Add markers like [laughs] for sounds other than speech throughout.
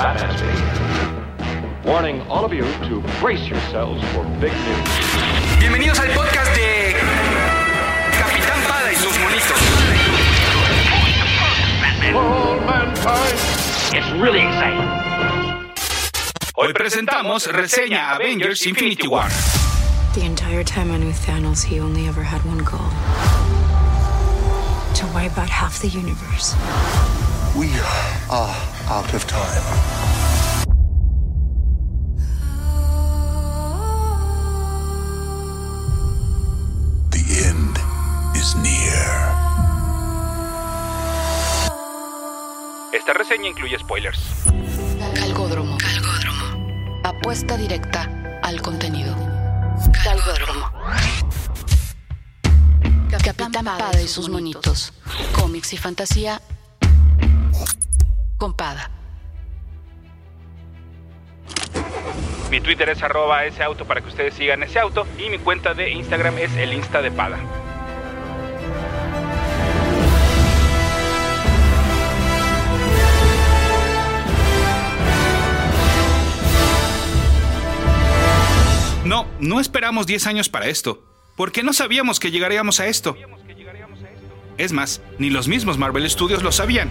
Batman speaking. Warning all of you to brace yourselves for big news. Bienvenidos al podcast de Capitán Pada y sus monitos. All mankind. It's really exciting. Hoy presentamos reseña Avengers Infinity War. The entire time I knew Thanos, he only ever had one goal to wipe out half the universe. We are out of time. The end is near. Esta reseña incluye spoilers. Calgódromo. Calgódromo. Apuesta directa al contenido. Calgódromo. Capitán Pada y sus monitos. Cómics y fantasía. Con Pada. Mi Twitter es arroba ese auto para que ustedes sigan ese auto y mi cuenta de Instagram es el Insta de Pada. No, no esperamos 10 años para esto, porque no sabíamos que llegaríamos a esto. Es más, ni los mismos Marvel Studios lo sabían.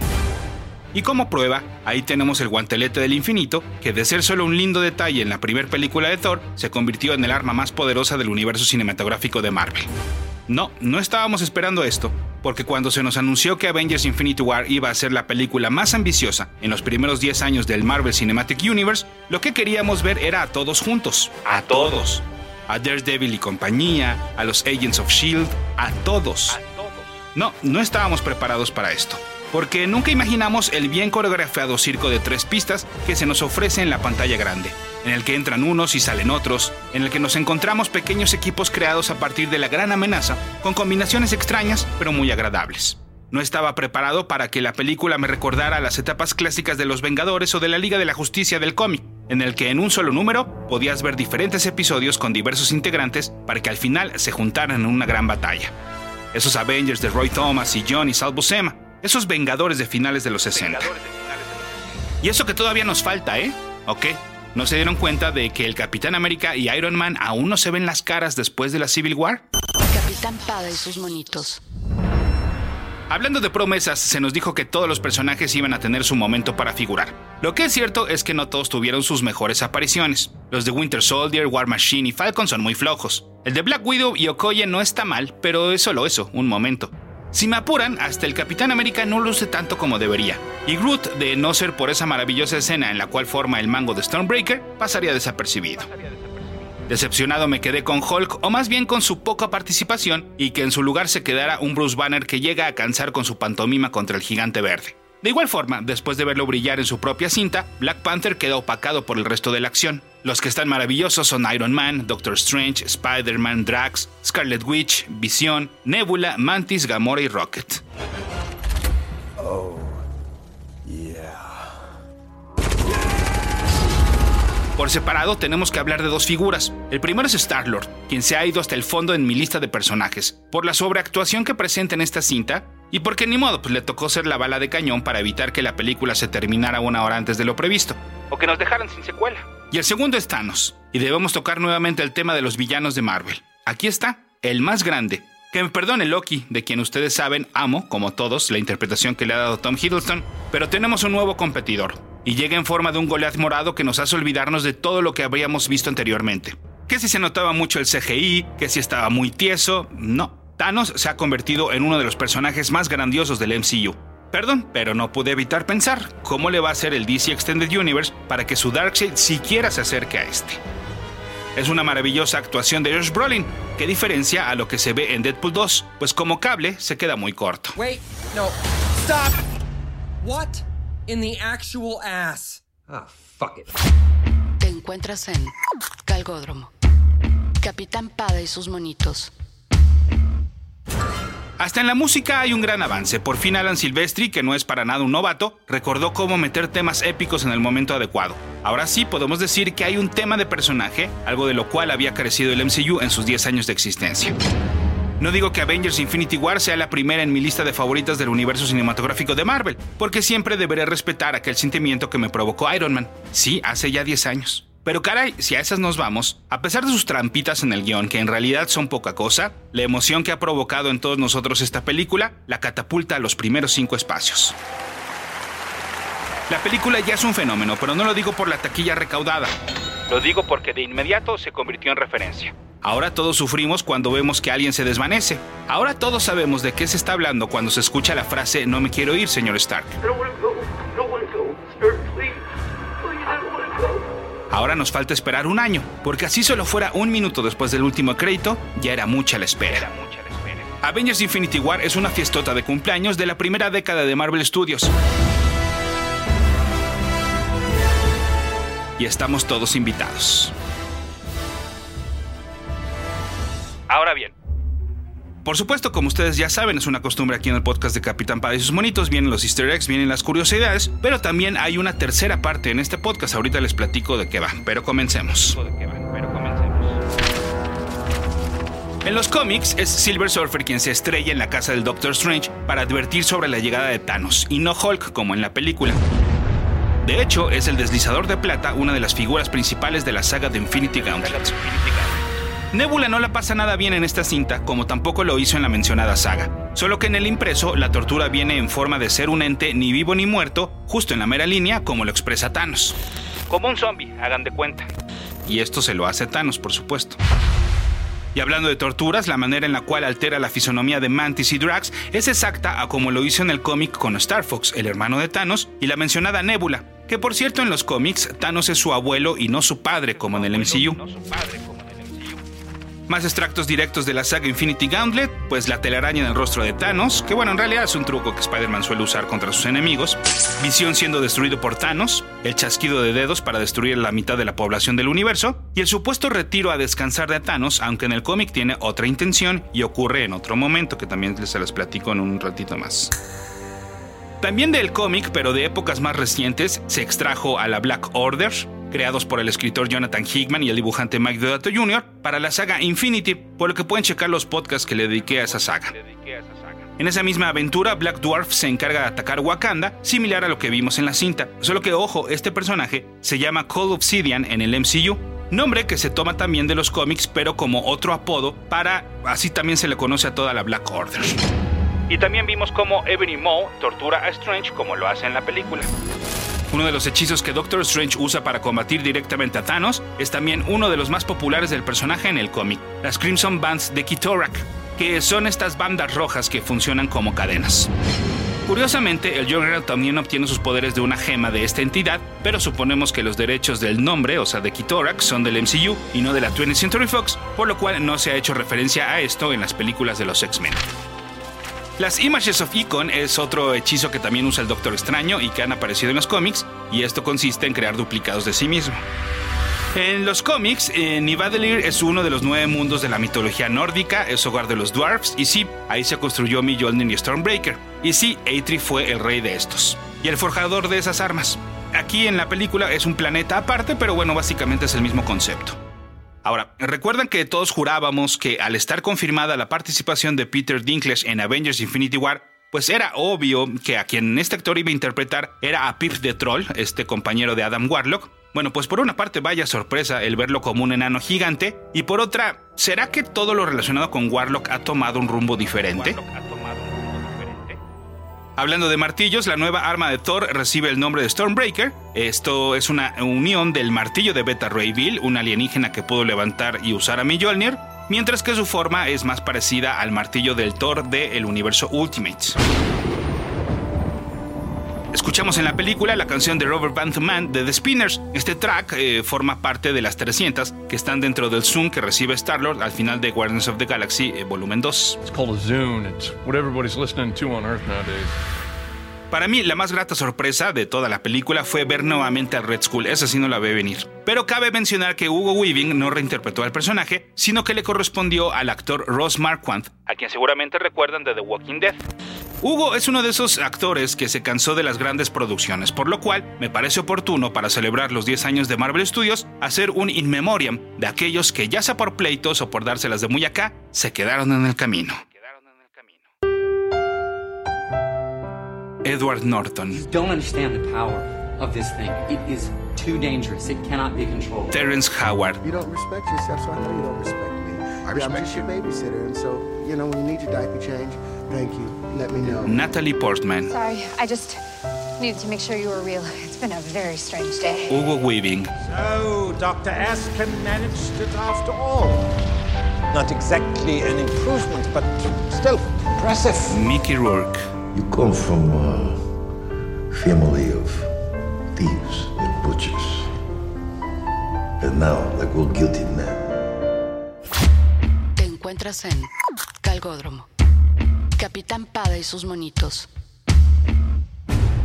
Y como prueba, ahí tenemos el guantelete del infinito, que de ser solo un lindo detalle en la primera película de Thor, se convirtió en el arma más poderosa del universo cinematográfico de Marvel. No, no estábamos esperando esto, porque cuando se nos anunció que Avengers Infinity War iba a ser la película más ambiciosa en los primeros 10 años del Marvel Cinematic Universe, lo que queríamos ver era a todos juntos. A todos. A Daredevil y compañía, a los Agents of Shield, a todos. No, no estábamos preparados para esto. Porque nunca imaginamos el bien coreografiado circo de tres pistas que se nos ofrece en la pantalla grande, en el que entran unos y salen otros, en el que nos encontramos pequeños equipos creados a partir de la gran amenaza, con combinaciones extrañas pero muy agradables. No estaba preparado para que la película me recordara las etapas clásicas de Los Vengadores o de la Liga de la Justicia del cómic, en el que en un solo número podías ver diferentes episodios con diversos integrantes para que al final se juntaran en una gran batalla. Esos Avengers de Roy Thomas y John y Sal Buscema, esos Vengadores de finales de los 60. Y eso que todavía nos falta, ¿eh? ¿Ok? ¿No se dieron cuenta de que el Capitán América y Iron Man aún no se ven las caras después de la Civil War? Capitán Pada y sus monitos. Hablando de promesas, se nos dijo que todos los personajes iban a tener su momento para figurar. Lo que es cierto es que no todos tuvieron sus mejores apariciones. Los de Winter Soldier, War Machine y Falcon son muy flojos. El de Black Widow y Okoye no está mal, pero es solo eso, un momento. Si me apuran, hasta el Capitán América no luce tanto como debería. Y Groot, de no ser por esa maravillosa escena en la cual forma el mango de Stormbreaker, pasaría desapercibido. Decepcionado me quedé con Hulk, o más bien con su poca participación, y que en su lugar se quedara un Bruce Banner que llega a cansar con su pantomima contra el gigante verde. De igual forma, después de verlo brillar en su propia cinta, Black Panther queda opacado por el resto de la acción. Los que están maravillosos son Iron Man, Doctor Strange, Spider-Man, Drax, Scarlet Witch, Visión, Nebula, Mantis, Gamora y Rocket. Por separado tenemos que hablar de dos figuras. El primero es Star-Lord, quien se ha ido hasta el fondo en mi lista de personajes, por la sobreactuación que presenta en esta cinta y porque ni modo, pues le tocó ser la bala de cañón para evitar que la película se terminara una hora antes de lo previsto, o que nos dejaran sin secuela. Y el segundo es Thanos, y debemos tocar nuevamente el tema de los villanos de Marvel. Aquí está, el más grande. Que me perdone Loki, de quien ustedes saben, amo, como todos, la interpretación que le ha dado Tom Hiddleston, pero tenemos un nuevo competidor, y llega en forma de un Goliath morado que nos hace olvidarnos de todo lo que habríamos visto anteriormente. Que si se notaba mucho el CGI, que si estaba muy tieso, no. Thanos se ha convertido en uno de los personajes más grandiosos del MCU. Perdón, pero no pude evitar pensar cómo le va a hacer el DC Extended Universe para que su Darkseid siquiera se acerque a este. Es una maravillosa actuación de Josh Brolin, que diferencia a lo que se ve en Deadpool 2, pues como cable se queda muy corto. Wait, no, stop. What in the actual ass? Ah, fuck it. Te encuentras en Calgódromo. Capitán Pada y sus monitos. Hasta en la música hay un gran avance. Por fin Alan Silvestri, que no es para nada un novato, recordó cómo meter temas épicos en el momento adecuado. Ahora sí podemos decir que hay un tema de personaje, algo de lo cual había carecido el MCU en sus 10 años de existencia. No digo que Avengers Infinity War sea la primera en mi lista de favoritas del universo cinematográfico de Marvel, porque siempre deberé respetar aquel sentimiento que me provocó Iron Man. Sí, hace ya 10 años. Pero caray, si a esas nos vamos, a pesar de sus trampitas en el guion, que en realidad son poca cosa, la emoción que ha provocado en todos nosotros esta película la catapulta a los primeros cinco espacios. La película ya es un fenómeno, pero no lo digo por la taquilla recaudada. Lo digo porque de inmediato se convirtió en referencia. Ahora todos sufrimos cuando vemos que alguien se desvanece. Ahora todos sabemos de qué se está hablando cuando se escucha la frase no me quiero ir, señor Stark. Ahora nos falta esperar un año, porque así solo fuera un minuto después del último crédito, ya era mucha la espera. Avengers Infinity War es una fiestota de cumpleaños de la primera década de Marvel Studios. Y estamos todos invitados. Ahora bien, por supuesto, como ustedes ya saben, es una costumbre aquí en el podcast de Capitán Pada y sus monitos, vienen los easter eggs, vienen las curiosidades, pero también hay una tercera parte en este podcast, ahorita les platico de qué va, pero comencemos. En los cómics es Silver Surfer quien se estrella en la casa del Doctor Strange para advertir sobre la llegada de Thanos, y no Hulk como en la película. De hecho, es el deslizador de plata una de las figuras principales de la saga de Infinity Gauntlet. Nebula no la pasa nada bien en esta cinta, como tampoco lo hizo en la mencionada saga. Solo que en el impreso, la tortura viene en forma de ser un ente ni vivo ni muerto, justo en la mera línea, como lo expresa Thanos. Como un zombie, hagan de cuenta. Y esto se lo hace Thanos, por supuesto. Y hablando de torturas, la manera en la cual altera la fisonomía de Mantis y Drax es exacta a como lo hizo en el cómic con Star Fox, el hermano de Thanos, y la mencionada Nebula, que por cierto en los cómics Thanos es su abuelo y no su padre como en el MCU. Más extractos directos de la saga Infinity Gauntlet, pues la telaraña en el rostro de Thanos, que bueno, en realidad es un truco que Spider-Man suele usar contra sus enemigos, Visión siendo destruido por Thanos, el chasquido de dedos para destruir la mitad de la población del universo, y el supuesto retiro a descansar de Thanos, aunque en el cómic tiene otra intención y ocurre en otro momento, que también se las platico en un ratito más. También del cómic, pero de épocas más recientes, se extrajo a la Black Order, creados por el escritor Jonathan Hickman y el dibujante Mike Deodato Jr. para la saga Infinity, por lo que pueden checar los podcasts que le dediqué a esa saga. En esa misma aventura, Black Dwarf se encarga de atacar Wakanda, similar a lo que vimos en la cinta, solo que ojo, este personaje se llama Cold Obsidian en el MCU, nombre que se toma también de los cómics, pero como otro apodo para, así también se le conoce a toda la Black Order. Y también vimos cómo Ebony Maw tortura a Strange como lo hace en la película. Uno de los hechizos que Doctor Strange usa para combatir directamente a Thanos es también uno de los más populares del personaje en el cómic, las Crimson Bands de Kitorak, que son estas bandas rojas que funcionan como cadenas. Curiosamente, el Juggernaut también obtiene sus poderes de una gema de esta entidad, pero suponemos que los derechos del nombre, o sea de Kitorak, son del MCU y no de la 20th Century Fox, por lo cual no se ha hecho referencia a esto en las películas de los X-Men. Las Images of Icon es otro hechizo que también usa el Doctor Extraño y que han aparecido en los cómics, y esto consiste en crear duplicados de sí mismo. En los cómics, eh, Nivadelir es uno de los nueve mundos de la mitología nórdica, es hogar de los dwarfs, y sí, ahí se construyó Mjolnir y Stormbreaker. Y sí, Eitri fue el rey de estos, y el forjador de esas armas. Aquí en la película es un planeta aparte, pero bueno, básicamente es el mismo concepto. Ahora, recuerdan que todos jurábamos que al estar confirmada la participación de Peter Dinklage en Avengers Infinity War, pues era obvio que a quien este actor iba a interpretar era a Pip the Troll, este compañero de Adam Warlock. Bueno, pues por una parte vaya sorpresa el verlo como un enano gigante, y por otra, ¿será que todo lo relacionado con Warlock ha tomado un rumbo diferente? Hablando de martillos, la nueva arma de Thor recibe el nombre de Stormbreaker. Esto es una unión del martillo de Beta Ray Bill, un alienígena que pudo levantar y usar a Mjolnir, mientras que su forma es más parecida al martillo del Thor del universo Ultimates. Escuchamos en la película la canción de Robert Van de The Spinners. Este track eh, forma parte de las 300 que están dentro del Zoom que recibe Star-Lord al final de Guardians of the Galaxy eh, volumen 2. Para mí, la más grata sorpresa de toda la película fue ver nuevamente a Red Skull, esa sí no la ve venir. Pero cabe mencionar que Hugo Weaving no reinterpretó al personaje, sino que le correspondió al actor Ross Marquand, a quien seguramente recuerdan de The Walking Dead. Hugo es uno de esos actores que se cansó de las grandes producciones, por lo cual me parece oportuno para celebrar los 10 años de Marvel Studios hacer un in memoriam de aquellos que ya sea por pleitos o por dárselas de muy acá, se quedaron en el camino. Edward Norton. You don't understand the power of this thing. It is too dangerous. It cannot be controlled. Terrence Howard. You don't respect yourself, so I know you don't respect me. I respect I'm just you. your babysitter, and so, you know, when you need your diaper change, thank you. Let me know. Natalie Portman. Sorry, I just needed to make sure you were real. It's been a very strange day. Hugo Weaving. So, Dr. Askin managed it after all. Not exactly an improvement, but still impressive. Mickey Rourke. You come from a family of thieves and butchers. And now, like all guilty men. Te encuentras en Calgódromo. Capitán Pada y sus monitos.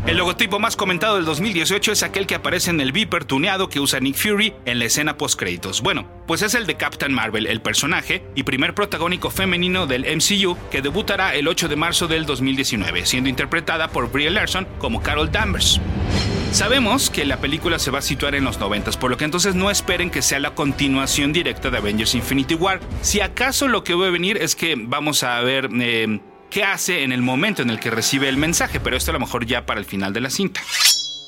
El logotipo más comentado del 2018 es aquel que aparece en el Viper tuneado que usa Nick Fury en la escena post-créditos. Bueno, pues es el de Captain Marvel, el personaje y primer protagónico femenino del MCU que debutará el 8 de marzo del 2019, siendo interpretada por Brie Larson como Carol Danvers. Sabemos que la película se va a situar en los 90, por lo que entonces no esperen que sea la continuación directa de Avengers Infinity War. Si acaso lo que va a venir es que vamos a ver... Eh, qué hace en el momento en el que recibe el mensaje, pero esto a lo mejor ya para el final de la cinta.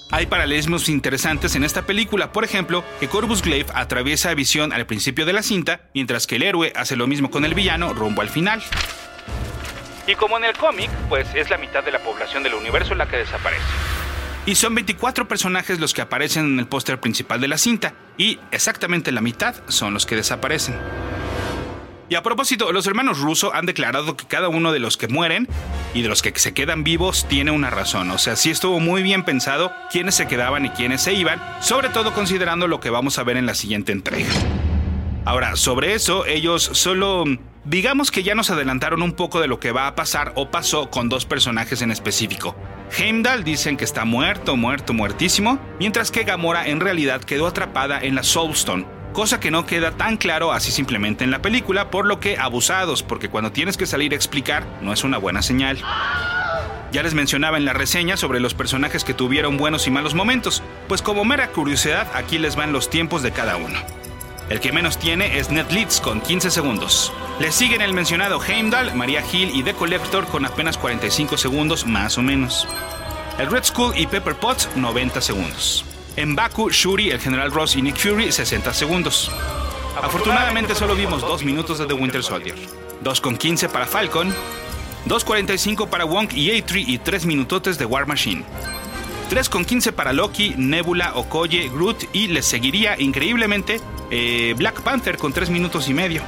Hay paralelismos interesantes en esta película, por ejemplo, que Corvus Glaive atraviesa a Visión al principio de la cinta, mientras que el héroe hace lo mismo con el villano rumbo al final. Y como en el cómic, pues es la mitad de la población del universo la que desaparece. Y son 24 personajes los que aparecen en el póster principal de la cinta, y exactamente la mitad son los que desaparecen. Y a propósito, los hermanos Russo han declarado que cada uno de los que mueren y de los que se quedan vivos tiene una razón. O sea, sí estuvo muy bien pensado quiénes se quedaban y quiénes se iban, sobre todo considerando lo que vamos a ver en la siguiente entrega. Ahora, sobre eso, ellos solo... Digamos que ya nos adelantaron un poco de lo que va a pasar o pasó con dos personajes en específico. Heimdall dicen que está muerto, muerto, muertísimo, mientras que Gamora en realidad quedó atrapada en la Soulstone, cosa que no queda tan claro así simplemente en la película, por lo que abusados, porque cuando tienes que salir a explicar no es una buena señal. Ya les mencionaba en la reseña sobre los personajes que tuvieron buenos y malos momentos, pues como mera curiosidad aquí les van los tiempos de cada uno. El que menos tiene es Ned Leeds con 15 segundos. Le siguen el mencionado Heimdall, Maria Hill y The Collector con apenas 45 segundos más o menos. El Red Skull y Pepper Potts 90 segundos. En Baku, Shuri, el General Ross y Nick Fury 60 segundos. Afortunadamente solo vimos 2 minutos de The Winter Soldier. 2 con 15 para Falcon, 2.45 para Wong y A3 y 3 minutotes de War Machine. 3 con 15 para Loki, Nebula, Okoye, Groot y les seguiría increíblemente eh, Black Panther con 3 minutos y medio.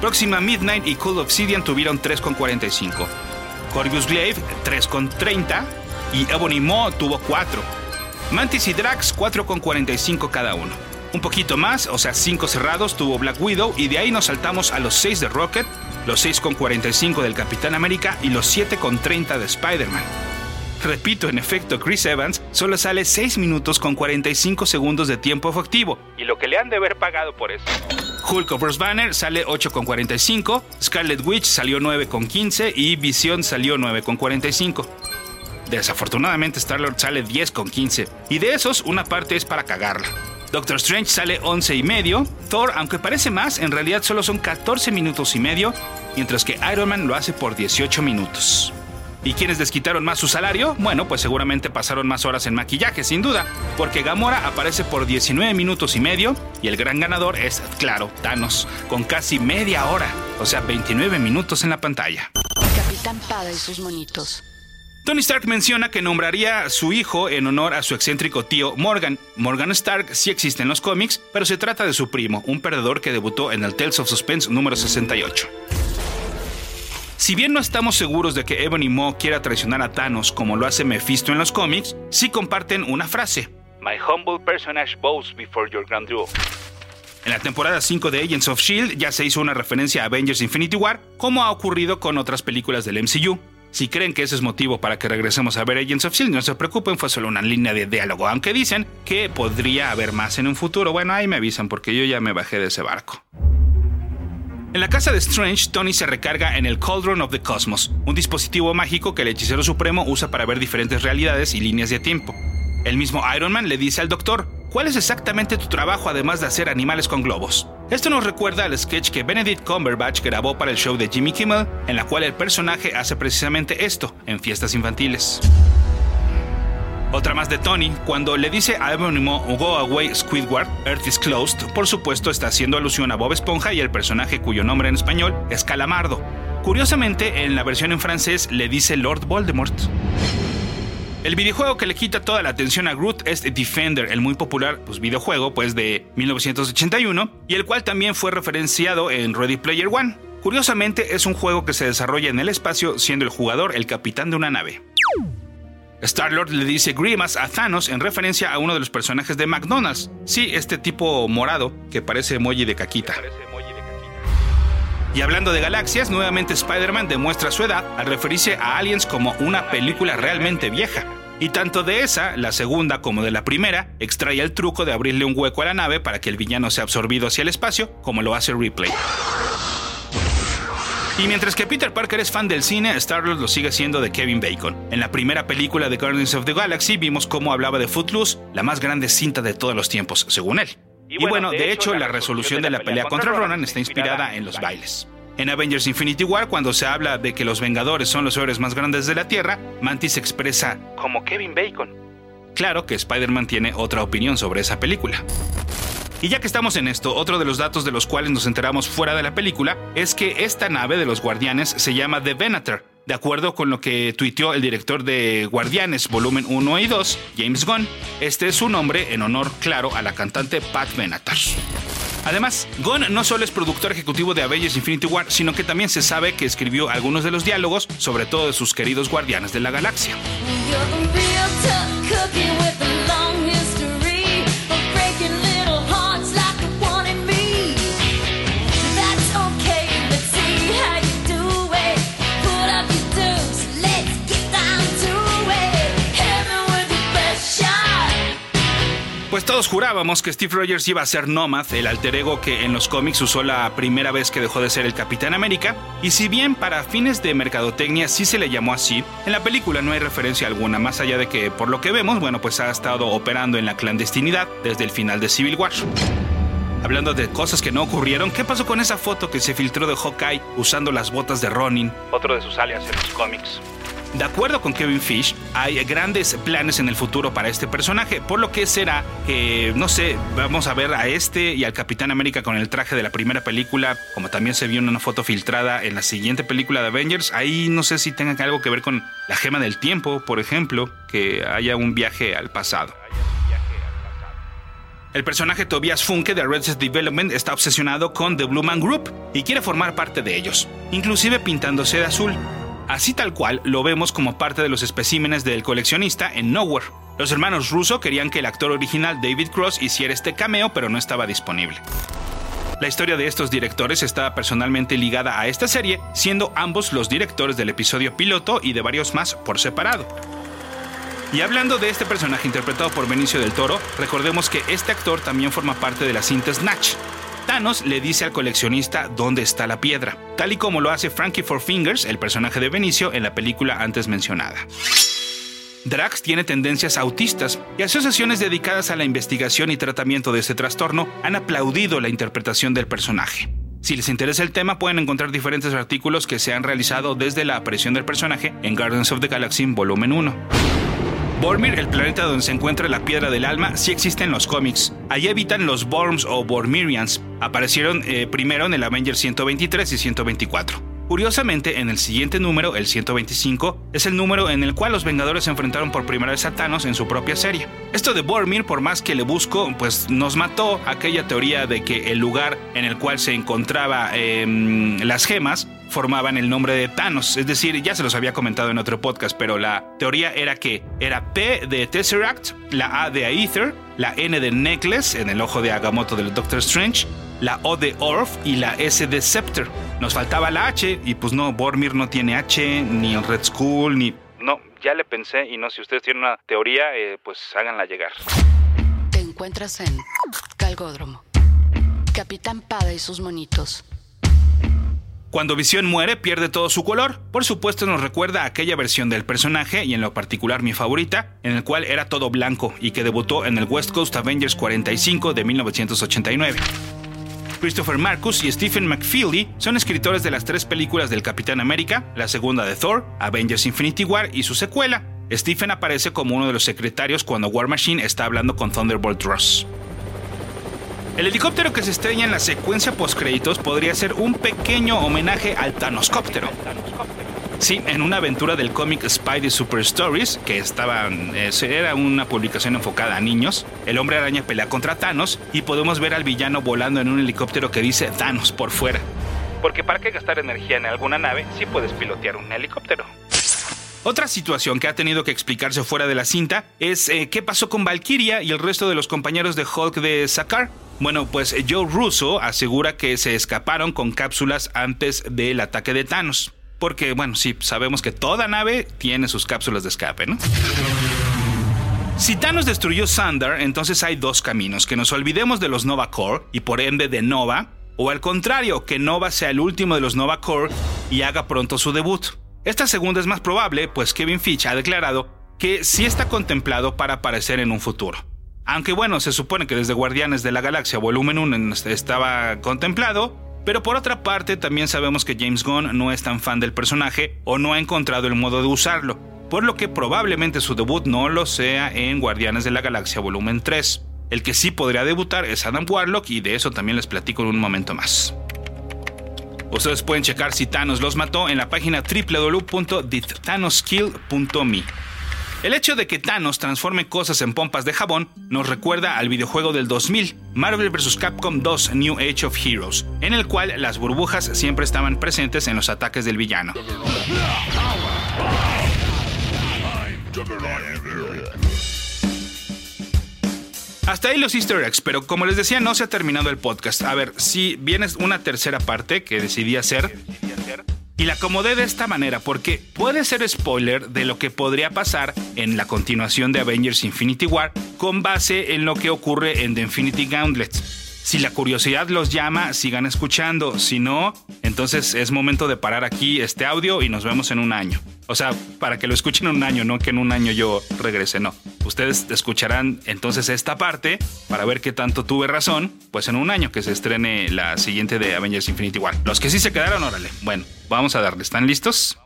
Próxima Midnight y Cold Obsidian tuvieron 3 con 45. Corvus Glaive 3 con 30 y Ebony Maw tuvo 4. Mantis y Drax 4 con 45 cada uno. Un poquito más, o sea 5 cerrados, tuvo Black Widow y de ahí nos saltamos a los 6 de Rocket, los 6 con 45 del Capitán América y los 7 con 30 de Spider-Man. Repito, en efecto, Chris Evans solo sale 6 minutos con 45 segundos de tiempo efectivo, y lo que le han de haber pagado por eso. Hulk of Bruce Banner sale 8 con 45, Scarlet Witch salió 9 con 15 y Vision salió 9 con 45. Desafortunadamente Star-Lord sale 10 con 15, y de esos una parte es para cagarla. Doctor Strange sale 11 y medio, Thor, aunque parece más, en realidad solo son 14 minutos y medio, mientras que Iron Man lo hace por 18 minutos. ¿Y quiénes desquitaron más su salario? Bueno, pues seguramente pasaron más horas en maquillaje, sin duda, porque Gamora aparece por 19 minutos y medio y el gran ganador es, claro, Thanos, con casi media hora, o sea, 29 minutos en la pantalla. Capitán Pada y sus monitos. Tony Stark menciona que nombraría a su hijo en honor a su excéntrico tío Morgan. Morgan Stark sí existe en los cómics, pero se trata de su primo, un perdedor que debutó en el Tales of Suspense número 68. Si bien no estamos seguros de que Ebony Maw quiera traicionar a Thanos como lo hace Mephisto en los cómics, sí comparten una frase. My humble personage bows before your grandeur. En la temporada 5 de Agents of S.H.I.E.L.D. ya se hizo una referencia a Avengers Infinity War, como ha ocurrido con otras películas del MCU. Si creen que ese es motivo para que regresemos a ver Agents of S.H.I.E.L.D., no se preocupen, fue solo una línea de diálogo, aunque dicen que podría haber más en un futuro. Bueno, ahí me avisan porque yo ya me bajé de ese barco. En la casa de Strange, Tony se recarga en el Cauldron of the Cosmos, un dispositivo mágico que el hechicero supremo usa para ver diferentes realidades y líneas de tiempo. El mismo Iron Man le dice al doctor, ¿cuál es exactamente tu trabajo además de hacer animales con globos? Esto nos recuerda al sketch que Benedict Cumberbatch grabó para el show de Jimmy Kimmel, en la cual el personaje hace precisamente esto en fiestas infantiles. Otra más de Tony, cuando le dice a Ebonimo Go Away Squidward, Earth is Closed, por supuesto está haciendo alusión a Bob Esponja y el personaje cuyo nombre en español es Calamardo. Curiosamente, en la versión en francés le dice Lord Voldemort. El videojuego que le quita toda la atención a Groot es Defender, el muy popular pues, videojuego pues, de 1981, y el cual también fue referenciado en Ready Player One. Curiosamente, es un juego que se desarrolla en el espacio, siendo el jugador el capitán de una nave. Star-Lord le dice Grimace a Thanos en referencia a uno de los personajes de McDonald's. Sí, este tipo morado que parece emoji de caquita. Y hablando de galaxias, nuevamente Spider-Man demuestra su edad al referirse a Aliens como una película realmente vieja. Y tanto de esa, la segunda, como de la primera, extrae el truco de abrirle un hueco a la nave para que el villano sea absorbido hacia el espacio, como lo hace Ripley. Y mientras que Peter Parker es fan del cine, Star-Lord lo sigue siendo de Kevin Bacon. En la primera película de Guardians of the Galaxy vimos cómo hablaba de Footloose, la más grande cinta de todos los tiempos, según él. Y bueno, de, hecho, la resolución de la pelea contra Ronan está inspirada en los bailes. En Avengers Infinity War, cuando se habla de que los Vengadores son los héroes más grandes de la Tierra, Mantis expresa como Kevin Bacon. Claro que Spider-Man tiene otra opinión sobre esa película. Y ya que estamos en esto, otro de los datos de los cuales nos enteramos fuera de la película es que esta nave de los Guardianes se llama The Venator, de acuerdo con lo que tuiteó el director de Guardianes volumen 1 y 2, James Gunn. Este es su nombre en honor, claro, a la cantante Pat Benatar. Además, Gunn no solo es productor ejecutivo de Avengers Infinity War, sino que también se sabe que escribió algunos de los diálogos, sobre todo de sus queridos Guardianes de la Galaxia. Pues todos jurábamos que Steve Rogers iba a ser Nomad, el alter ego que en los cómics usó la primera vez que dejó de ser el Capitán América, y si bien para fines de mercadotecnia sí se le llamó así, en la película no hay referencia alguna, más allá de que por lo que vemos, bueno, pues ha estado operando en la clandestinidad desde el final de Civil War. Hablando de cosas que no ocurrieron, ¿qué pasó con esa foto que se filtró de Hawkeye usando las botas de Ronin, otro de sus alias en los cómics? De acuerdo con Kevin Fish, hay grandes planes en el futuro para este personaje, por lo que será que, no sé, vamos a ver a este y al Capitán América con el traje de la primera película, como también se vio en una foto filtrada en la siguiente película de Avengers. Ahí no sé si tenga algo que ver con la gema del tiempo, por ejemplo, que haya un viaje al pasado. El personaje Tobias Funke de Set Development está obsesionado con The Blue Man Group y quiere formar parte de ellos, inclusive pintándose de azul. Así tal cual lo vemos como parte de los especímenes del coleccionista en Nowhere. Los hermanos Russo querían que el actor original David Cross hiciera este cameo, pero no estaba disponible. La historia de estos directores está personalmente ligada a esta serie, siendo ambos los directores del episodio piloto y de varios más por separado. Y hablando de este personaje interpretado por Benicio del Toro, recordemos que este actor también forma parte de la cinta Snatch, Thanos le dice al coleccionista dónde está la piedra, tal y como lo hace Frankie Four Fingers, el personaje de Benicio, en la película antes mencionada. Drax tiene tendencias autistas y asociaciones dedicadas a la investigación y tratamiento de este trastorno han aplaudido la interpretación del personaje. Si les interesa el tema, pueden encontrar diferentes artículos que se han realizado desde la aparición del personaje en Guardians of the Galaxy Volumen 1. Bormir, el planeta donde se encuentra la piedra del alma, sí existe en los cómics. Allí habitan los Borms o Bormirians. Aparecieron eh, primero en el Avengers 123 y 124. Curiosamente, en el siguiente número, el 125, es el número en el cual los Vengadores se enfrentaron por primera vez a Thanos en su propia serie. Esto de Bormir, por más que le busco, pues nos mató aquella teoría de que el lugar en el cual se encontraba em, las gemas formaban el nombre de Thanos. Es decir, ya se los había comentado en otro podcast, pero la teoría era que era P de Tesseract, la A de Aether, la N de Necklace en el ojo de Agamotto del Doctor Strange, la O de Orf y la S de Scepter. Nos faltaba la H y pues no, Bormir no tiene H, ni el Red Skull, ni... No, ya le pensé y no, si ustedes tienen una teoría, eh, pues háganla llegar. Te encuentras en Calgódromo. Capitán Pada y sus monitos. Cuando Visión muere, pierde todo su color. Por supuesto, nos recuerda a aquella versión del personaje, y en lo particular mi favorita, en el cual era todo blanco y que debutó en el West Coast Avengers 45 de 1989. Christopher Marcus y Stephen McFeely son escritores de las tres películas del Capitán América, la segunda de Thor, Avengers Infinity War y su secuela. Stephen aparece como uno de los secretarios cuando War Machine está hablando con Thunderbolt Ross. El helicóptero que se estrella en la secuencia postcréditos podría ser un pequeño homenaje al Thanoscóptero. Sí, en una aventura del cómic Spidey Super Stories, que estaba, eh, era una publicación enfocada a niños, el hombre araña pelea contra Thanos y podemos ver al villano volando en un helicóptero que dice Thanos por fuera. Porque para qué gastar energía en alguna nave si puedes pilotear un helicóptero. Otra situación que ha tenido que explicarse fuera de la cinta es eh, qué pasó con Valkyria y el resto de los compañeros de Hulk de Sakar. Bueno, pues Joe Russo asegura que se escaparon con cápsulas antes del ataque de Thanos. Porque, bueno, sí, sabemos que toda nave tiene sus cápsulas de escape, ¿no? Si Thanos destruyó Sandar, entonces hay dos caminos, que nos olvidemos de los Nova Corps y por ende de Nova, o al contrario, que Nova sea el último de los Nova Corps y haga pronto su debut. Esta segunda es más probable, pues Kevin Fitch ha declarado que sí está contemplado para aparecer en un futuro. Aunque bueno, se supone que desde Guardianes de la Galaxia Volumen 1 estaba contemplado, pero por otra parte también sabemos que James Gunn no es tan fan del personaje o no ha encontrado el modo de usarlo, por lo que probablemente su debut no lo sea en Guardianes de la Galaxia Volumen 3. El que sí podría debutar es Adam Warlock y de eso también les platico en un momento más. Ustedes pueden checar si Thanos los mató en la página www.didthanoskill.me. El hecho de que Thanos transforme cosas en pompas de jabón nos recuerda al videojuego del 2000, Marvel vs. Capcom 2 New Age of Heroes, en el cual las burbujas siempre estaban presentes en los ataques del villano. Hasta ahí los easter eggs, pero como les decía, no se ha terminado el podcast. A ver, si viene una tercera parte que decidí hacer. Y la acomodé de esta manera porque puede ser spoiler de lo que podría pasar en la continuación de Avengers Infinity War con base en lo que ocurre en The Infinity Gauntlet. Si la curiosidad los llama, sigan escuchando. Si no, entonces es momento de parar aquí este audio y nos vemos en un año. O sea, para que lo escuchen en un año, no que en un año yo regrese, no. Ustedes escucharán entonces esta parte para ver qué tanto tuve razón, pues en un año que se estrene la siguiente de Avengers Infinity War. Los que sí se quedaron, órale. Bueno, vamos a darle. ¿Están listos?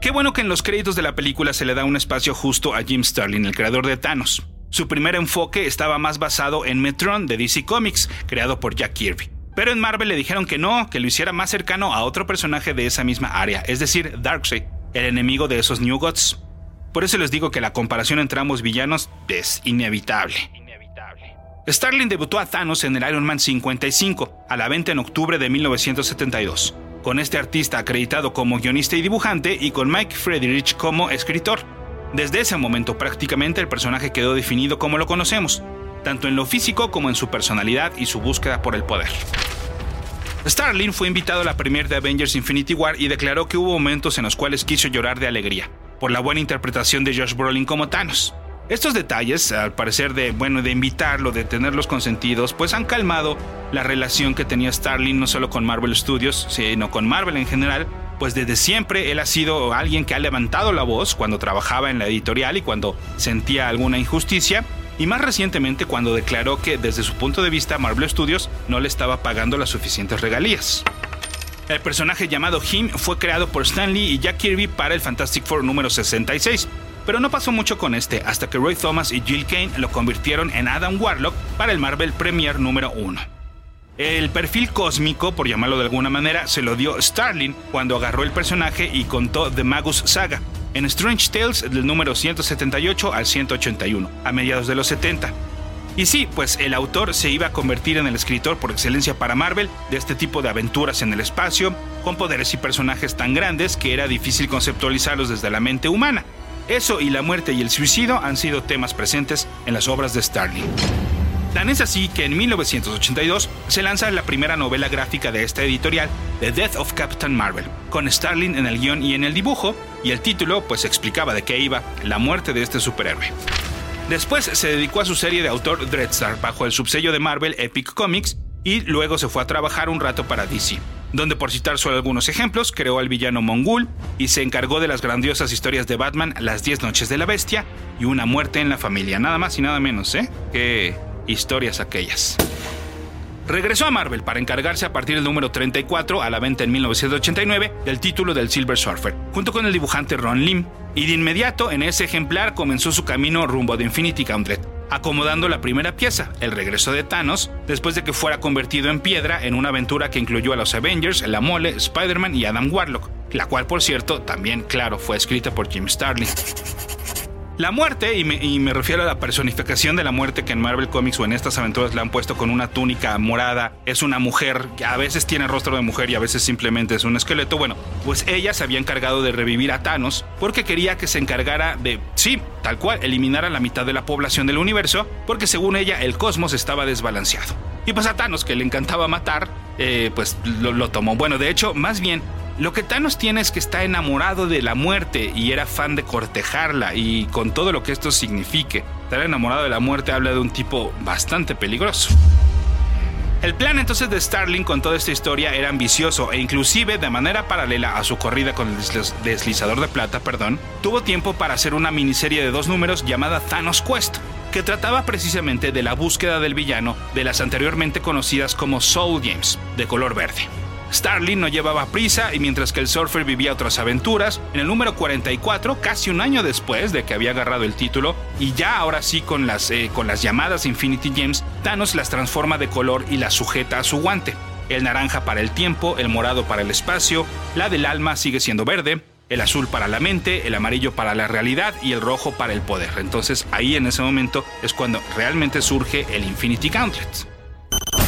Qué bueno que en los créditos de la película se le da un espacio justo a Jim Starlin, el creador de Thanos. Su primer enfoque estaba más basado en Metron de DC Comics, creado por Jack Kirby. Pero en Marvel le dijeron que no, que lo hiciera más cercano a otro personaje de esa misma área, es decir, Darkseid, el enemigo de esos New Gods. Por eso les digo que la comparación entre ambos villanos es inevitable. Starlin debutó a Thanos en el Iron Man 55, a la venta en octubre de 1972 con este artista acreditado como guionista y dibujante y con Mike Friedrich como escritor. Desde ese momento prácticamente el personaje quedó definido como lo conocemos, tanto en lo físico como en su personalidad y su búsqueda por el poder. Starling fue invitado a la premiere de Avengers Infinity War y declaró que hubo momentos en los cuales quiso llorar de alegría, por la buena interpretación de Josh Brolin como Thanos, estos detalles, al parecer de, bueno, de invitarlo, de tenerlos consentidos, pues han calmado la relación que tenía Starling no solo con Marvel Studios, sino con Marvel en general, pues desde siempre él ha sido alguien que ha levantado la voz cuando trabajaba en la editorial y cuando sentía alguna injusticia, y más recientemente cuando declaró que desde su punto de vista Marvel Studios no le estaba pagando las suficientes regalías. El personaje llamado Him fue creado por Stan Lee y Jack Kirby para el Fantastic Four número 66, pero no pasó mucho con este hasta que Roy Thomas y Jill Kane lo convirtieron en Adam Warlock para el Marvel Premier número 1. El perfil cósmico, por llamarlo de alguna manera, se lo dio Starling cuando agarró el personaje y contó The Magus Saga, en Strange Tales del número 178 al 181, a mediados de los 70. Y sí, pues el autor se iba a convertir en el escritor por excelencia para Marvel de este tipo de aventuras en el espacio, con poderes y personajes tan grandes que era difícil conceptualizarlos desde la mente humana. Eso y la muerte y el suicidio han sido temas presentes en las obras de Starling. Tan es así que en 1982 se lanza la primera novela gráfica de esta editorial, The Death of Captain Marvel, con Starling en el guion y en el dibujo, y el título pues explicaba de qué iba la muerte de este superhéroe. Después se dedicó a su serie de autor Dreadstar bajo el subsello de Marvel Epic Comics y luego se fue a trabajar un rato para DC, donde por citar solo algunos ejemplos, creó al villano Mongul y se encargó de las grandiosas historias de Batman Las 10 Noches de la Bestia y Una Muerte en la Familia, nada más y nada menos, ¿eh? Qué historias aquellas. Regresó a Marvel para encargarse a partir del número 34 a la venta en 1989 del título del Silver Surfer, junto con el dibujante Ron Lim, y de inmediato en ese ejemplar comenzó su camino rumbo de Infinity Gauntlet, acomodando la primera pieza, el regreso de Thanos, después de que fuera convertido en piedra en una aventura que incluyó a los Avengers, la Mole, Spider-Man y Adam Warlock, la cual por cierto también, claro, fue escrita por Jim Starlin. La muerte, y me, refiero a la personificación de la muerte que en Marvel Comics o en estas aventuras le han puesto con una túnica morada, es una mujer que a veces tiene rostro de mujer y a veces simplemente es un esqueleto. Bueno, pues ella se había encargado de revivir a Thanos porque quería que se encargara de, sí, tal cual, eliminar a la mitad de la población del universo porque según ella el cosmos estaba desbalanceado. Y pues a Thanos, que le encantaba matar, eh, pues lo, lo tomó. Bueno, de hecho, más bien lo que Thanos tiene es que está enamorado de la muerte y era fan de cortejarla y con todo lo que esto signifique. Estar enamorado de la muerte habla de un tipo bastante peligroso. El plan entonces de Starling con toda esta historia era ambicioso e inclusive de manera paralela a su corrida con el deslizador de plata, perdón, tuvo tiempo para hacer una miniserie de dos números llamada Thanos Quest, que trataba precisamente de la búsqueda del villano de las anteriormente conocidas como Soul Games, de color verde. Starling no llevaba prisa y mientras que el surfer vivía otras aventuras, en el número 44, casi un año después de que había agarrado el título, y ya ahora sí con las, eh, con las llamadas Infinity Gems, Thanos las transforma de color y las sujeta a su guante. El naranja para el tiempo, el morado para el espacio, la del alma sigue siendo verde, el azul para la mente, el amarillo para la realidad y el rojo para el poder. Entonces ahí en ese momento es cuando realmente surge el Infinity Gauntlet.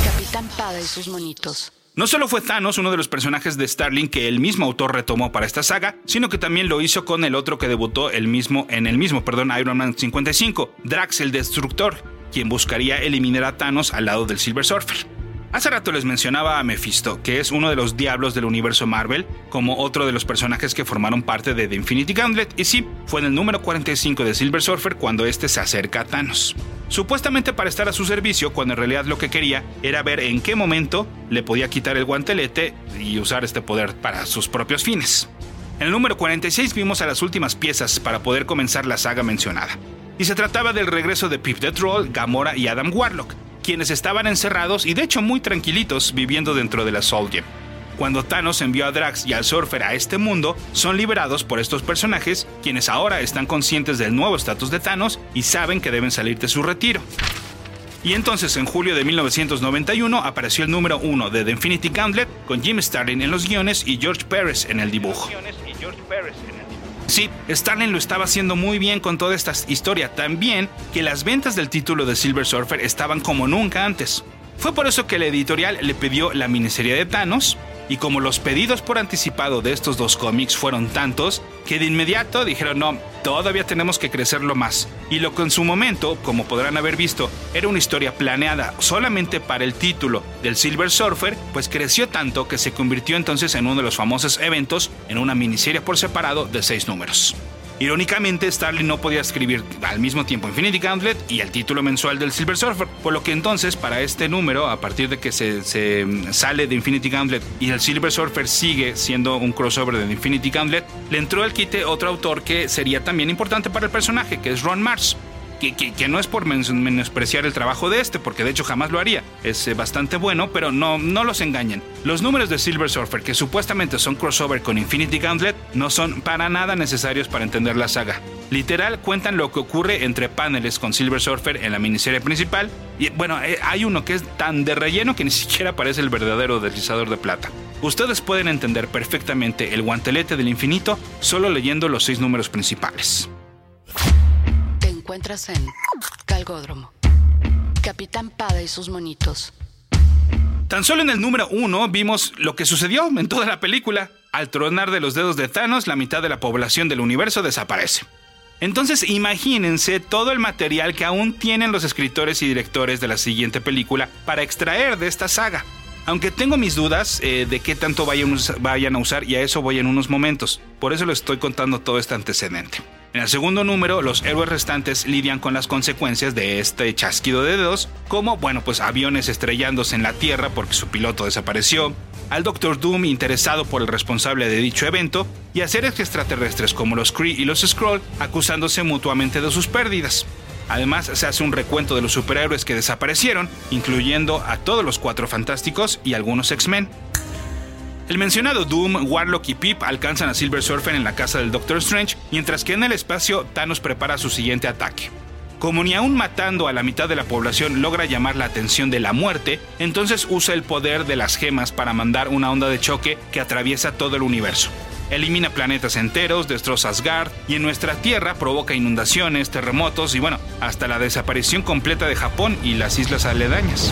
Capitán Pada y sus monitos. No solo fue Thanos uno de los personajes de Starling que el mismo autor retomó para esta saga, sino que también lo hizo con el otro que debutó el mismo, en el mismo perdón, Iron Man 55, Drax el Destructor, quien buscaría eliminar a Thanos al lado del Silver Surfer. Hace rato les mencionaba a Mephisto, que es uno de los diablos del universo Marvel, como otro de los personajes que formaron parte de The Infinity Gauntlet, y sí, fue en el número 45 de Silver Surfer cuando este se acerca a Thanos supuestamente para estar a su servicio, cuando en realidad lo que quería era ver en qué momento le podía quitar el guantelete y usar este poder para sus propios fines. En el número 46 vimos a las últimas piezas para poder comenzar la saga mencionada. Y se trataba del regreso de Pip the Troll, Gamora y Adam Warlock, quienes estaban encerrados y de hecho muy tranquilitos viviendo dentro de la Soul Gem. Cuando Thanos envió a Drax y al Surfer a este mundo, son liberados por estos personajes, quienes ahora están conscientes del nuevo estatus de Thanos y saben que deben salir de su retiro. Y entonces en julio de 1991 apareció el número 1 de The Infinity Gauntlet con Jim Starlin en los guiones y George Pérez en el dibujo. Sí, Starlin lo estaba haciendo muy bien con toda esta historia, también que las ventas del título de Silver Surfer estaban como nunca antes. Fue por eso que la editorial le pidió la miniserie de Thanos, y como los pedidos por anticipado de estos dos cómics fueron tantos, que de inmediato dijeron no, todavía tenemos que crecerlo más. Y lo que en su momento, como podrán haber visto, era una historia planeada solamente para el título del Silver Surfer, pues creció tanto que se convirtió entonces en uno de los famosos eventos en una miniserie por separado de seis números. Irónicamente, Starling no podía escribir al mismo tiempo Infinity Gauntlet y el título mensual del Silver Surfer, por lo que entonces para este número, a partir de que se, sale de Infinity Gauntlet y el Silver Surfer sigue siendo un crossover de Infinity Gauntlet, le entró al quite otro autor que sería también importante para el personaje, que es Ron Mars que, no es por menospreciar el trabajo de este, porque de hecho jamás lo haría. Es eh, bastante bueno, pero no, no los engañen. Los números de Silver Surfer, que supuestamente son crossover con Infinity Gauntlet, no son para nada necesarios para entender la saga. Literal cuentan lo que ocurre entre paneles con Silver Surfer en la miniserie principal. Y bueno, eh, hay uno que es tan de relleno que ni [laughs] siquiera parece el verdadero deslizador de plata. Ustedes pueden entender perfectamente el guantelete del infinito solo leyendo los seis números principales encuentras en Calgódromo. Capitán Pada y sus monitos. Tan solo en el número uno vimos lo que sucedió en toda la película. Al tronar de los dedos de Thanos, la mitad de la población del universo desaparece. Entonces imagínense todo el material que aún tienen los escritores y directores de la siguiente película para extraer de esta saga. Aunque tengo mis dudas eh, de qué tanto vayan, vayan a usar y a eso voy en unos momentos. Por eso les estoy contando todo este antecedente. En el segundo número, los héroes restantes lidian con las consecuencias de este chasquido de dedos, como, bueno, pues aviones estrellándose en la Tierra porque su piloto desapareció, al Doctor Doom interesado por el responsable de dicho evento, y a seres extraterrestres como los Kree y los Skrull acusándose mutuamente de sus pérdidas. Además, se hace un recuento de los superhéroes que desaparecieron, incluyendo a todos los cuatro fantásticos y algunos X-Men. El mencionado Doom, Warlock y Pip alcanzan a Silver Surfer en la casa del Doctor Strange, mientras que en el espacio Thanos prepara su siguiente ataque. Como ni aún matando a la mitad de la población logra llamar la atención de la muerte, entonces usa el poder de las gemas para mandar una onda de choque que atraviesa todo el universo. Elimina planetas enteros, destroza Asgard y en nuestra Tierra provoca inundaciones, terremotos y bueno, hasta la desaparición completa de Japón y las islas aledañas.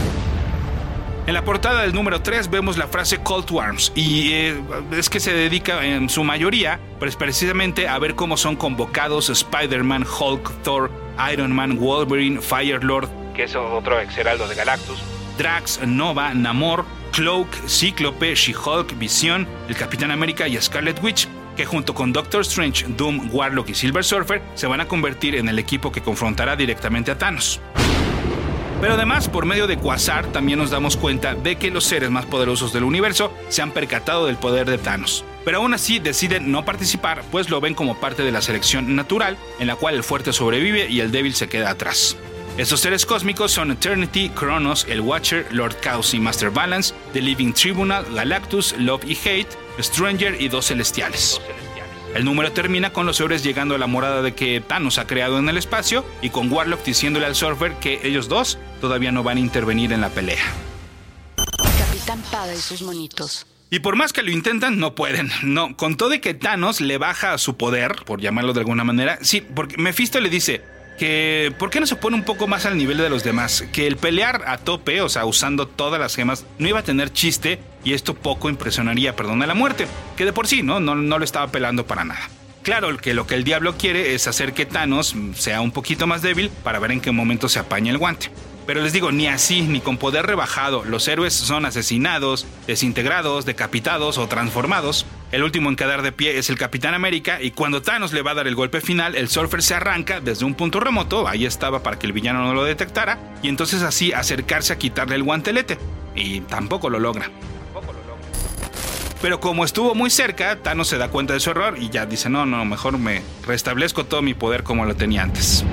En la portada del número 3 vemos la frase Call to y eh, es que se dedica en su mayoría precisamente a ver cómo son convocados Spider-Man, Hulk, Thor, Iron Man, Wolverine, Firelord, que es otro ex heraldo de Galactus, Drax, Nova, Namor, Cloak, Cíclope, She-Hulk, Visión, el Capitán América y Scarlet Witch, que junto con Doctor Strange, Doom, Warlock y Silver Surfer se van a convertir en el equipo que confrontará directamente a Thanos. Pero además, por medio de Quasar, también nos damos cuenta de que los seres más poderosos del universo se han percatado del poder de Thanos. Pero aún así deciden no participar, pues lo ven como parte de la selección natural, en la cual el fuerte sobrevive y el débil se queda atrás. Estos seres cósmicos son Eternity, Kronos, el Watcher, Lord Chaos y Master Balance, The Living Tribunal, Galactus, Love y Hate, Stranger y dos celestiales. El número termina con los héroes llegando a la morada de que Thanos ha creado en el espacio y con Warlock diciéndole al Surfer que ellos dos todavía no van a intervenir en la pelea. Capitán Pada y sus monitos. Y por más que lo intentan, no pueden. No, con todo de que Thanos le baja su poder, por llamarlo de alguna manera. Sí, porque Mephisto le dice que ¿por qué no se pone un poco más al nivel de los demás? Que el pelear a tope, o sea, usando todas las gemas, no iba a tener chiste y esto poco impresionaría, perdón, a la muerte, que de por sí, ¿no? No, no lo estaba pelando para nada. Claro que lo que el diablo quiere es hacer que Thanos sea un poquito más débil para ver en qué momento se apaña el guante. Pero les digo, ni así, ni con poder rebajado, los héroes son asesinados, desintegrados, decapitados o transformados. El último en quedar de pie es el Capitán América y cuando Thanos le va a dar el golpe final, el Surfer se arranca desde un punto remoto, ahí estaba para que el villano no lo detectara, y entonces así acercarse a quitarle el guantelete. Y tampoco lo logra. Pero como estuvo muy cerca, Thanos se da cuenta de su error y ya dice, no, no, mejor me restablezco todo mi poder como lo tenía antes.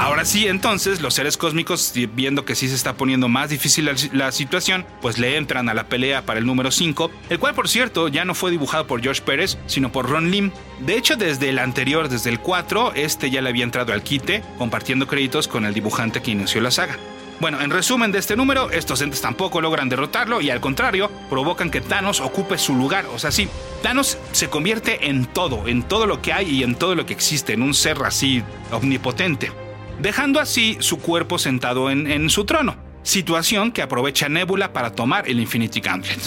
Ahora sí, entonces, los seres cósmicos, viendo que sí se está poniendo más difícil la, situación, pues le entran a la pelea para el número 5, el cual, por cierto, ya no fue dibujado por George Pérez, sino por Ron Lim. De hecho, desde el anterior, desde el 4, este ya le había entrado al quite, compartiendo créditos con el dibujante que inició la saga. Bueno, en resumen de este número, estos entes tampoco logran derrotarlo y al contrario, provocan que Thanos ocupe su lugar. O sea, sí, Thanos se convierte en todo, en todo lo que hay y en todo lo que existe, en un ser así omnipotente, dejando así su cuerpo sentado en, en su trono, situación que aprovecha Nebula para tomar el Infinity Gauntlet.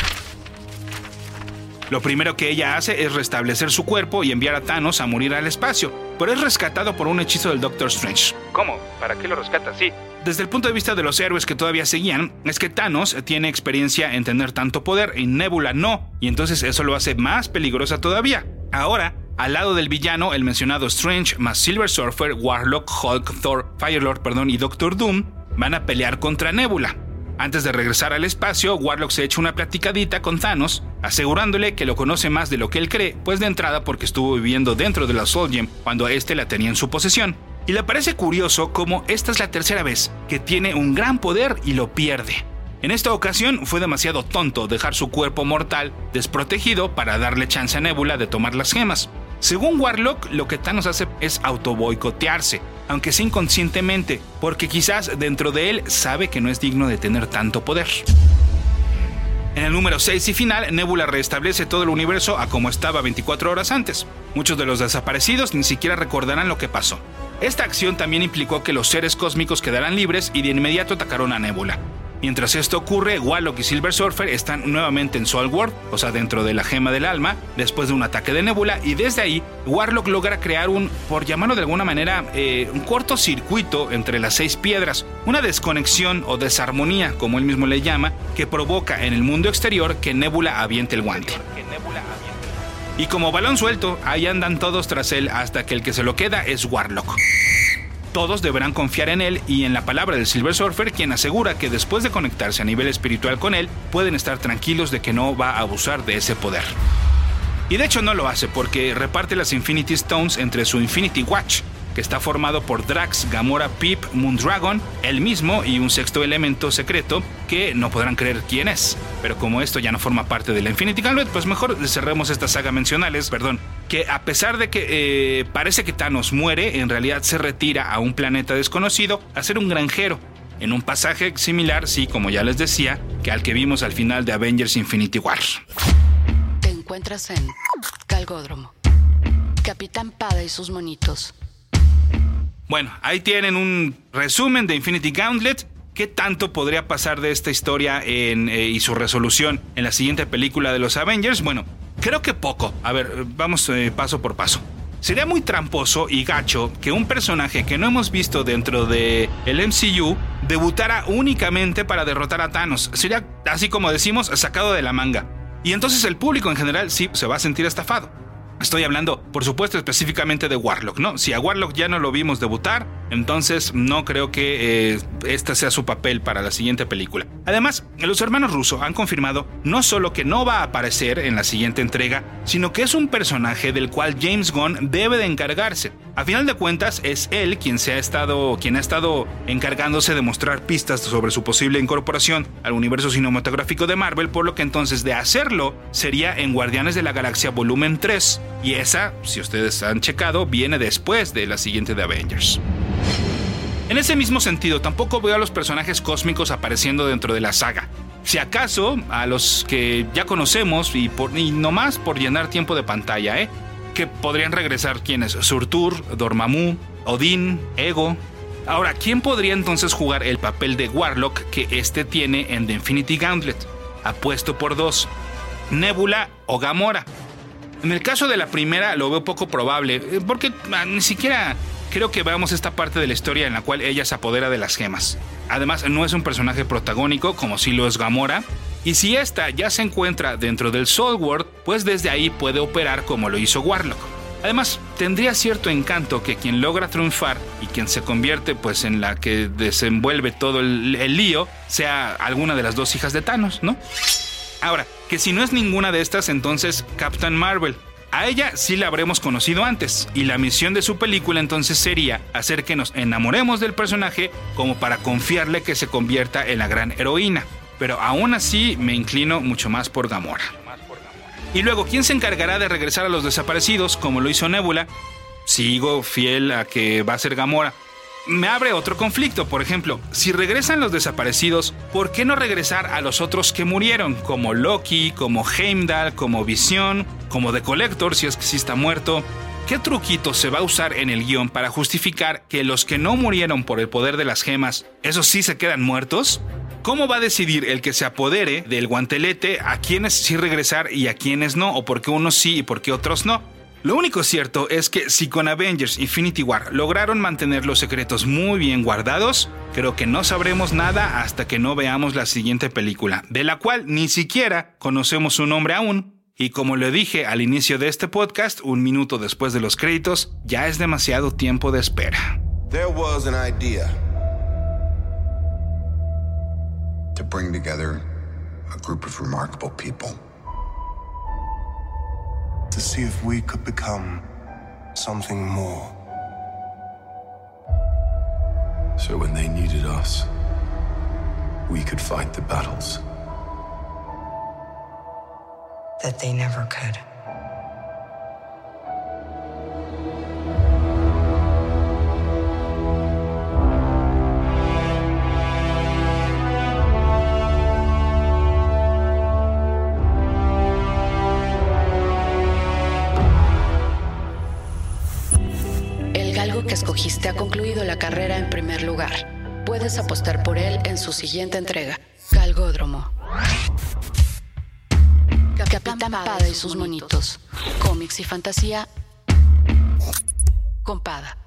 Lo primero que ella hace es restablecer su cuerpo y enviar a Thanos a morir al espacio, pero es rescatado por un hechizo del Doctor Strange. ¿Cómo? ¿Para qué lo rescata así? Desde el punto de vista de los héroes que todavía seguían, es que Thanos tiene experiencia en tener tanto poder y Nebula no, y entonces eso lo hace más peligrosa todavía. Ahora, al lado del villano, el mencionado Strange más Silver Surfer, Warlock, Hulk, Thor, Firelord perdón, y Doctor Doom van a pelear contra Nebula. Antes de regresar al espacio, Warlock se echa una platicadita con Thanos, asegurándole que lo conoce más de lo que él cree, pues de entrada porque estuvo viviendo dentro de la Soul Gem cuando éste la tenía en su posesión. Y le parece curioso cómo esta es la tercera vez que tiene un gran poder y lo pierde. En esta ocasión fue demasiado tonto dejar su cuerpo mortal desprotegido para darle chance a Nebula de tomar las gemas. Según Warlock, lo que Thanos hace es autoboicotearse, aunque sea inconscientemente, porque quizás dentro de él sabe que no es digno de tener tanto poder. En el número 6 y final, Nebula restablece todo el universo a como estaba 24 horas antes. Muchos de los desaparecidos ni siquiera recordarán lo que pasó. Esta acción también implicó que los seres cósmicos quedaran libres y de inmediato atacaron a Nebula. Mientras esto ocurre, Warlock y Silver Surfer están nuevamente en World, o sea, dentro de la gema del alma, después de un ataque de Nebula, y desde ahí, Warlock logra crear un, por llamarlo de alguna manera, eh, un cortocircuito entre las seis piedras, una desconexión o desarmonía, como él mismo le llama, que provoca en el mundo exterior que Nebula aviente el guante. Y como balón suelto, ahí andan todos tras él hasta que el que se lo queda es Warlock. Todos deberán confiar en él y en la palabra del Silver Surfer, quien asegura que después de conectarse a nivel espiritual con él, pueden estar tranquilos de que no va a abusar de ese poder. Y de hecho no lo hace porque reparte las Infinity Stones entre su Infinity Watch, que está formado por Drax, Gamora, Pip, Moondragon, él mismo y un sexto elemento secreto que no podrán creer quién es. Pero como esto ya no forma parte de la Infinity Gauntlet, pues mejor cerremos esta saga mencionales, perdón, que a pesar de que eh, parece que Thanos muere, en realidad se retira a un planeta desconocido a ser un granjero. En un pasaje similar, sí, como ya les decía, que al que vimos al final de Avengers Infinity War. Te encuentras en Calgódromo. Capitán Pada y sus monitos. Bueno, ahí tienen un resumen de Infinity Gauntlet. ¿Qué tanto podría pasar de esta historia eh, y su resolución en la siguiente película de los Avengers? Bueno, creo que poco. A ver, vamos eh, paso por paso. Sería muy tramposo y gacho que un personaje que no hemos visto dentro de el MCU debutara únicamente para derrotar a Thanos. Sería, así como decimos, sacado de la manga. Y entonces el público en general sí se va a sentir estafado. Estoy hablando, por supuesto, específicamente de Warlock, ¿no? Si a Warlock ya no lo vimos debutar, entonces no creo que eh, este sea su papel para la siguiente película. Además, los hermanos Russo han confirmado no solo que no va a aparecer en la siguiente entrega, sino que es un personaje del cual James Gunn debe de encargarse. A final de cuentas, es él quien, se ha estado, quien ha estado encargándose de mostrar pistas sobre su posible incorporación al universo cinematográfico de Marvel, por lo que entonces de hacerlo sería en Guardianes de la Galaxia Volumen 3, y esa, si ustedes han checado, viene después de la siguiente de Avengers. En ese mismo sentido, tampoco veo a los personajes cósmicos apareciendo dentro de la saga. Si acaso, a los que ya conocemos y, por, y nomás por llenar tiempo de pantalla, ¿eh? que podrían regresar quienes Surtur, Dormammu, Odín, Ego. Ahora, ¿quién podría entonces jugar el papel de Warlock que este tiene en The Infinity Gauntlet? Apuesto por dos, Nebula o Gamora. En el caso de la primera lo veo poco probable, eh, porque ah, ni siquiera creo que veamos esta parte de la historia en la cual ella se apodera de las gemas. Además, no es un personaje protagónico como si lo es Gamora, y si esta ya se encuentra dentro del Soul World, pues desde ahí puede operar como lo hizo Warlock. Además, tendría cierto encanto que quien logra triunfar y quien se convierte pues en la que desenvuelve todo el, el lío sea alguna de las dos hijas de Thanos, ¿no? Ahora, que si no es ninguna de estas, entonces Captain Marvel. A ella sí la habremos conocido antes, y la misión de su película entonces sería hacer que nos enamoremos del personaje como para confiarle que se convierta en la gran heroína pero aún así me inclino mucho más por Gamora. Y luego, ¿quién se encargará de regresar a los desaparecidos como lo hizo Nebula? Sigo fiel a que va a ser Gamora. Me abre otro conflicto, por ejemplo, si regresan los desaparecidos, ¿por qué no regresar a los otros que murieron? Como Loki, como Heimdall, como Visión, como The Collector, si es que sí está muerto. ¿Qué truquito se va a usar en el guion para justificar que los que no murieron por el poder de las gemas, esos sí se quedan muertos? ¿Cómo va a decidir el que se apodere del guantelete a quienes sí regresar y a quienes no? ¿O por qué unos sí y por qué otros no? Lo único cierto es que si con Avengers Infinity War lograron mantener los secretos muy bien guardados, creo que no sabremos nada hasta que no veamos la siguiente película, de la cual ni siquiera conocemos su nombre aún. Y como le dije al inicio de este podcast, un minuto después de los créditos, ya es demasiado tiempo de espera. To bring together a group of remarkable people. To see if we could become something more. So when they needed us, we could fight the battles. That they never could. escogiste ha concluido la carrera en primer lugar. Puedes apostar por él en su siguiente entrega, Galgódromo. Capitán Pada y sus monitos. Cómics y fantasía. Compada.